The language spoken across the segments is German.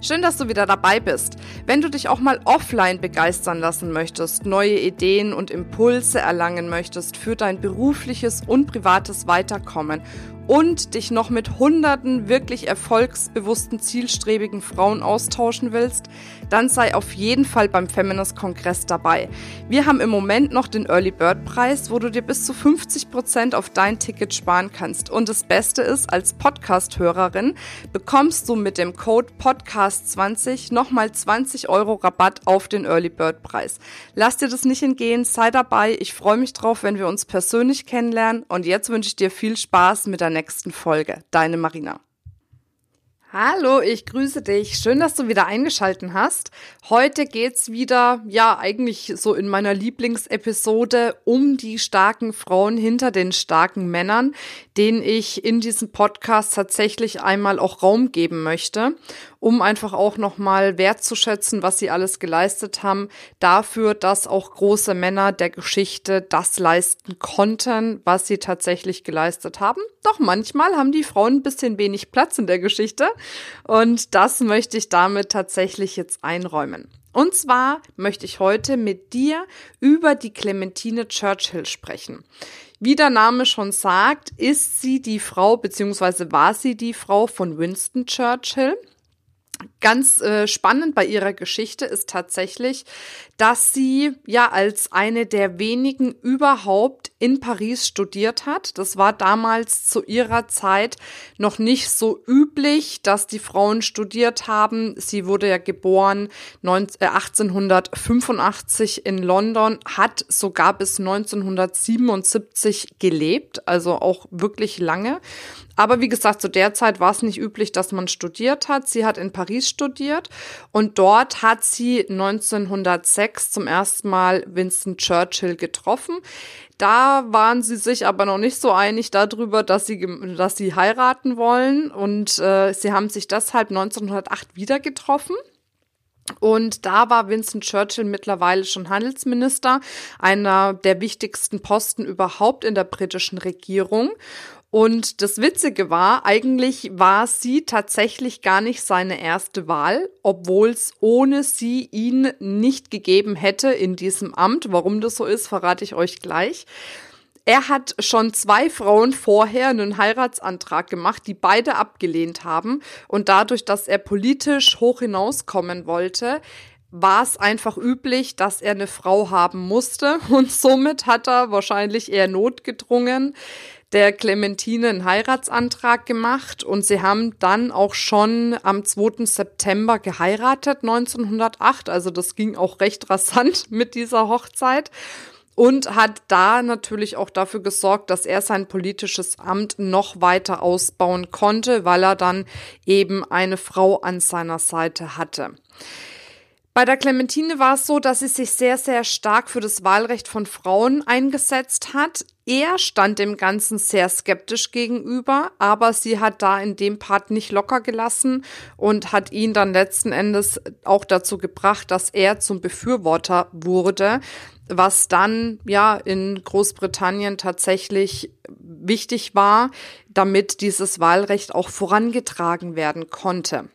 Schön, dass du wieder dabei bist. Wenn du dich auch mal offline begeistern lassen möchtest, neue Ideen und Impulse erlangen möchtest für dein berufliches und privates Weiterkommen und dich noch mit hunderten wirklich erfolgsbewussten, zielstrebigen Frauen austauschen willst, dann sei auf jeden Fall beim Feminist Kongress dabei. Wir haben im Moment noch den Early Bird Preis, wo du dir bis zu 50 Prozent auf dein Ticket sparen kannst. Und das Beste ist, als Podcast-Hörerin bekommst du mit dem Code Podcast20 nochmal 20 Euro Rabatt auf den Early Bird Preis. Lass dir das nicht entgehen, sei dabei. Ich freue mich drauf, wenn wir uns persönlich kennenlernen. Und jetzt wünsche ich dir viel Spaß mit der nächsten Folge. Deine Marina. Hallo, ich grüße dich. Schön, dass du wieder eingeschalten hast. Heute geht's wieder, ja, eigentlich so in meiner Lieblingsepisode um die starken Frauen hinter den starken Männern, denen ich in diesem Podcast tatsächlich einmal auch Raum geben möchte um einfach auch nochmal wertzuschätzen, was sie alles geleistet haben, dafür, dass auch große Männer der Geschichte das leisten konnten, was sie tatsächlich geleistet haben. Doch manchmal haben die Frauen ein bisschen wenig Platz in der Geschichte und das möchte ich damit tatsächlich jetzt einräumen. Und zwar möchte ich heute mit dir über die Clementine Churchill sprechen. Wie der Name schon sagt, ist sie die Frau beziehungsweise war sie die Frau von Winston Churchill. Ganz äh, spannend bei ihrer Geschichte ist tatsächlich, dass sie ja als eine der wenigen überhaupt in Paris studiert hat. Das war damals zu ihrer Zeit noch nicht so üblich, dass die Frauen studiert haben. Sie wurde ja geboren 19, äh, 1885 in London, hat sogar bis 1977 gelebt, also auch wirklich lange. Aber wie gesagt, zu der Zeit war es nicht üblich, dass man studiert hat. Sie hat in Paris studiert und dort hat sie 1906 zum ersten Mal Winston Churchill getroffen. Da waren sie sich aber noch nicht so einig darüber, dass sie, dass sie heiraten wollen und äh, sie haben sich deshalb 1908 wieder getroffen. Und da war Winston Churchill mittlerweile schon Handelsminister, einer der wichtigsten Posten überhaupt in der britischen Regierung. Und das Witzige war, eigentlich war sie tatsächlich gar nicht seine erste Wahl, obwohl es ohne sie ihn nicht gegeben hätte in diesem Amt. Warum das so ist, verrate ich euch gleich. Er hat schon zwei Frauen vorher einen Heiratsantrag gemacht, die beide abgelehnt haben. Und dadurch, dass er politisch hoch hinauskommen wollte, war es einfach üblich, dass er eine Frau haben musste. Und somit hat er wahrscheinlich eher notgedrungen der Clementine einen Heiratsantrag gemacht und sie haben dann auch schon am 2. September geheiratet, 1908. Also das ging auch recht rasant mit dieser Hochzeit und hat da natürlich auch dafür gesorgt, dass er sein politisches Amt noch weiter ausbauen konnte, weil er dann eben eine Frau an seiner Seite hatte. Bei der Clementine war es so, dass sie sich sehr, sehr stark für das Wahlrecht von Frauen eingesetzt hat. Er stand dem Ganzen sehr skeptisch gegenüber, aber sie hat da in dem Part nicht locker gelassen und hat ihn dann letzten Endes auch dazu gebracht, dass er zum Befürworter wurde, was dann ja in Großbritannien tatsächlich wichtig war, damit dieses Wahlrecht auch vorangetragen werden konnte.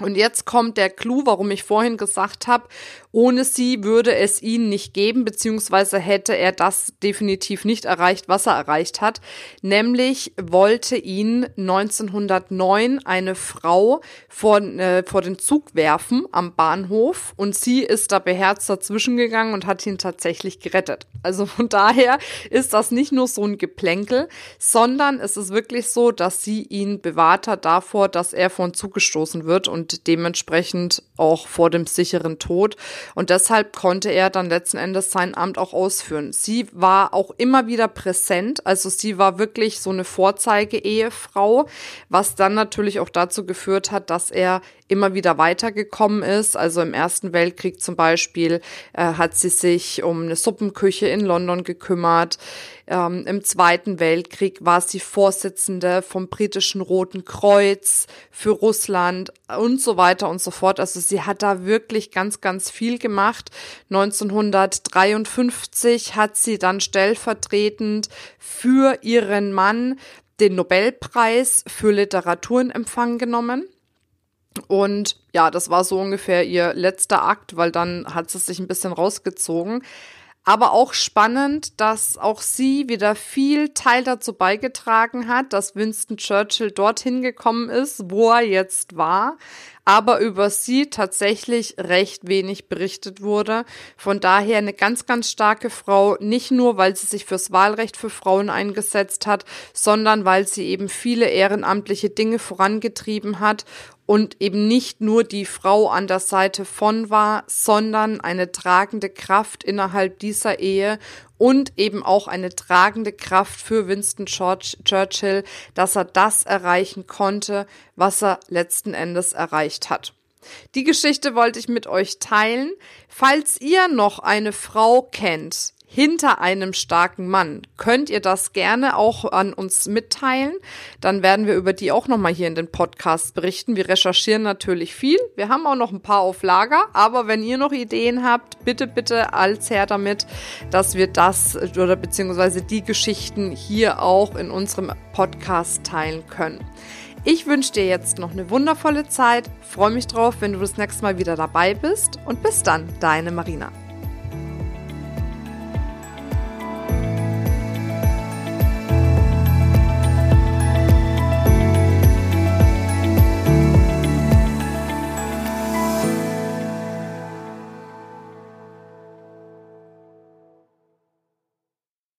Und jetzt kommt der Clou, warum ich vorhin gesagt habe, ohne sie würde es ihn nicht geben, beziehungsweise hätte er das definitiv nicht erreicht, was er erreicht hat. Nämlich wollte ihn 1909 eine Frau vor, äh, vor den Zug werfen am Bahnhof und sie ist da beherzt dazwischen gegangen und hat ihn tatsächlich gerettet. Also von daher ist das nicht nur so ein Geplänkel, sondern es ist wirklich so, dass sie ihn bewahrt hat davor, dass er vor den Zug gestoßen wird dementsprechend auch vor dem sicheren Tod. Und deshalb konnte er dann letzten Endes sein Amt auch ausführen. Sie war auch immer wieder präsent, also sie war wirklich so eine Vorzeige-Ehefrau, was dann natürlich auch dazu geführt hat, dass er immer wieder weitergekommen ist. Also im Ersten Weltkrieg zum Beispiel äh, hat sie sich um eine Suppenküche in London gekümmert. Ähm, Im Zweiten Weltkrieg war sie Vorsitzende vom britischen Roten Kreuz für Russland und so weiter und so fort. Also sie hat da wirklich ganz, ganz viel gemacht. 1953 hat sie dann stellvertretend für ihren Mann den Nobelpreis für Literatur in Empfang genommen. Und ja, das war so ungefähr ihr letzter Akt, weil dann hat sie sich ein bisschen rausgezogen. Aber auch spannend, dass auch sie wieder viel Teil dazu beigetragen hat, dass Winston Churchill dorthin gekommen ist, wo er jetzt war, aber über sie tatsächlich recht wenig berichtet wurde. Von daher eine ganz, ganz starke Frau, nicht nur, weil sie sich fürs Wahlrecht für Frauen eingesetzt hat, sondern weil sie eben viele ehrenamtliche Dinge vorangetrieben hat und eben nicht nur die Frau an der Seite von war, sondern eine tragende Kraft innerhalb dieser Ehe und eben auch eine tragende Kraft für Winston Churchill, dass er das erreichen konnte, was er letzten Endes erreicht hat. Die Geschichte wollte ich mit euch teilen. Falls ihr noch eine Frau kennt, hinter einem starken Mann. Könnt ihr das gerne auch an uns mitteilen? Dann werden wir über die auch nochmal hier in den Podcast berichten. Wir recherchieren natürlich viel. Wir haben auch noch ein paar auf Lager. Aber wenn ihr noch Ideen habt, bitte, bitte als her damit, dass wir das oder beziehungsweise die Geschichten hier auch in unserem Podcast teilen können. Ich wünsche dir jetzt noch eine wundervolle Zeit, freue mich drauf, wenn du das nächste Mal wieder dabei bist und bis dann, deine Marina.